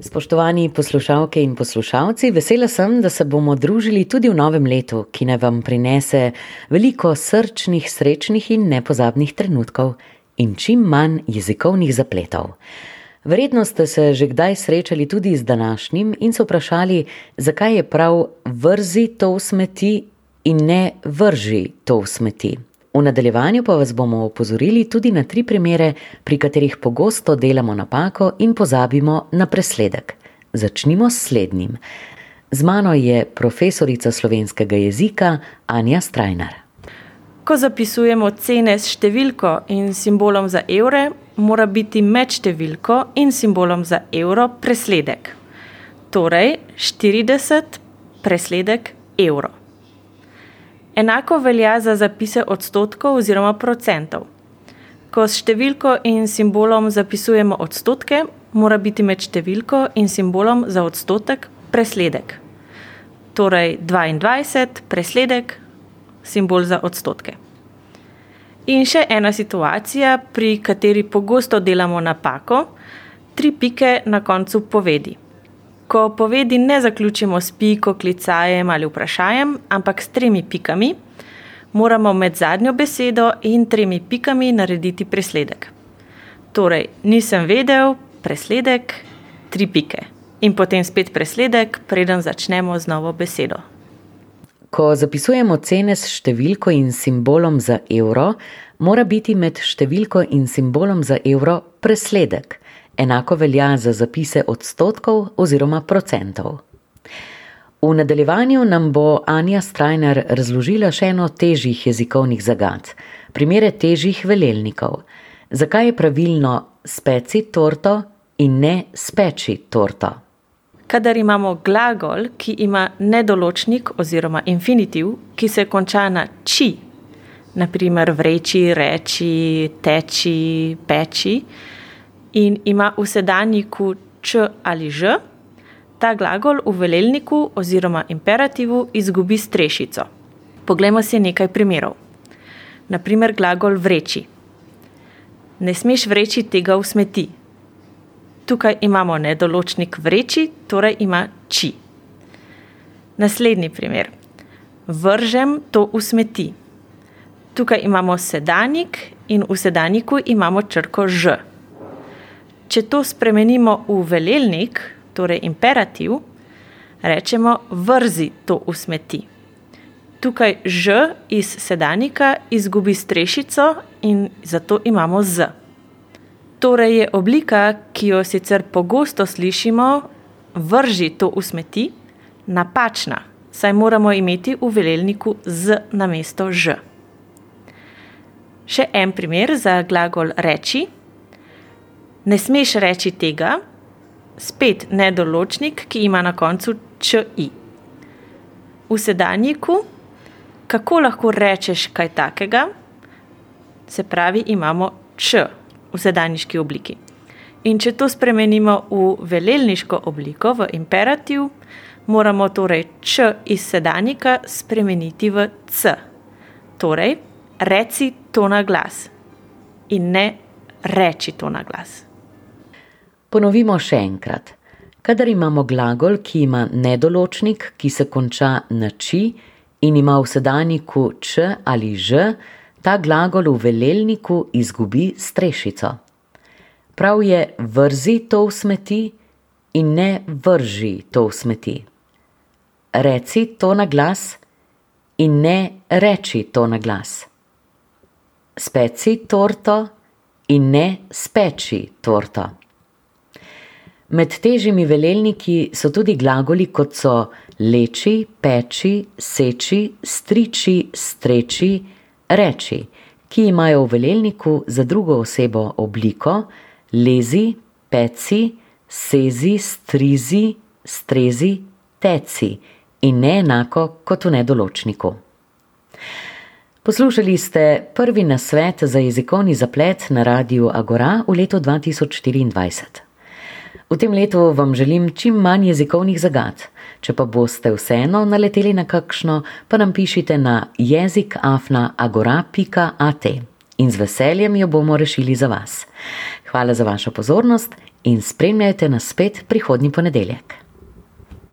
Spoštovani poslušalke in poslušalci, vesela sem, da se bomo družili tudi v novem letu, ki naj vam prinese veliko srčnih, srečnih in nepozabnih trenutkov in čim manj jezikovnih zapletov. Verjetno ste se že kdaj srečali tudi z današnjim in se vprašali, zakaj je prav vrzi to v smeti in ne vrži to v smeti. V nadaljevanju pa vas bomo opozorili tudi na tri primere, pri katerih pogosto delamo napako in pozabimo na presledek. Začnimo s slednjim. Z mano je profesorica slovenskega jezika Anja Strajnar. Ko zapisujemo cene s številko in simbolom za evre, mora biti med številko in simbolom za evro presledek. Torej 40 presledek evro. Enako velja za zapise odstotkov oziroma procentov. Ko s številko in simbolom zapisujemo odstotke, mora biti med številko in simbolom za odstotek presledek. Torej 22 presledek, simbol za odstotke. In še ena situacija, pri kateri pogosto delamo napako, tri pike na koncu povedi ko povedi ne zaključimo s piko, klicajem ali vprašanjem, ampak s tremi pikami, moramo med zadnjo besedo in tremi pikami narediti presledek. Torej, nisem vedel, presledek, tri pike. In potem spet presledek, preden začnemo z novo besedo. Ko zapisujemo cene s številko in simbolom za evro, mora biti med številko in simbolom za evro presledek. Enako velja za zapise odstotkov oziroma procentov. V nadaljevanju nam bo Anja Strajner razložila še eno težjih jezikovnih zagad, primere težjih velelnikov. Zakaj je pravilno speci torto in ne speči torto? Kadar imamo glagol, ki ima nedoločnik oziroma infinitiv, ki se konča na či, naprimer vreči, reči, teči, peči in ima v sedanjiku č ali ž, ta glagol v velelniku oziroma imperativu izgubi strešico. Poglejmo si nekaj primerov. Naprimer, glagol vreči. Ne smeš vreči tega v smeti. Tukaj imamo nedoločnik vreči, torej ima či. Naslednji primer. Vržem to v smeti. Tukaj imamo sedanik in v sedaniku imamo črko ž. Če to spremenimo v velelnik, torej imperativ, rečemo vrzi to v smeti. Tukaj ž iz sedanika izgubi strešico in zato imamo z. Torej je oblika, ki jo sicer pogosto slišimo, vrži to v smeti, napačna, saj moramo imeti v velelniku z namesto ž. Še en primer za glagol reči ne smeš reči tega, spet nedoločnik, ki ima na koncu či. V sedanjiku, kako lahko rečeš kaj takega, se pravi, imamo č v sedanjiški obliki. In če to spremenimo v velelniško obliko, v imperativ, moramo torej č iz sedanjika spremeniti v c. Torej, reci to na glas in ne reči to na glas. Ponovimo še enkrat. Kadar imamo glagol, ki ima nedoločnik, ki se konča na či in ima v sedaniku č ali ž, ta glagol v velelniku izgubi strešico. Prav je vrzi to v smeti in ne vrži to v smeti. Reci to na glas in ne reči to na glas. Speci torto in ne speči torto. Med težjimi velelniki so tudi glagoli, kot so leči, peči, seči, striči, streči, reči, ki imajo v velelniku za drugo osebo obliko lezi, peci, sezi, strizi, strezi, teci in ne enako kot v nedoločniku. Poslušali ste prvi nasvet za jezikovni zaplet na radiju Agora v letu 2024. V tem letu vam želim čim manj jezikovnih zagad. Če pa boste vseeno naleteli na kakšno, pa nam pišite na jezikafnaagora.at in z veseljem jo bomo rešili za vas. Hvala za vašo pozornost in spremljajte nas spet prihodnji ponedeljek.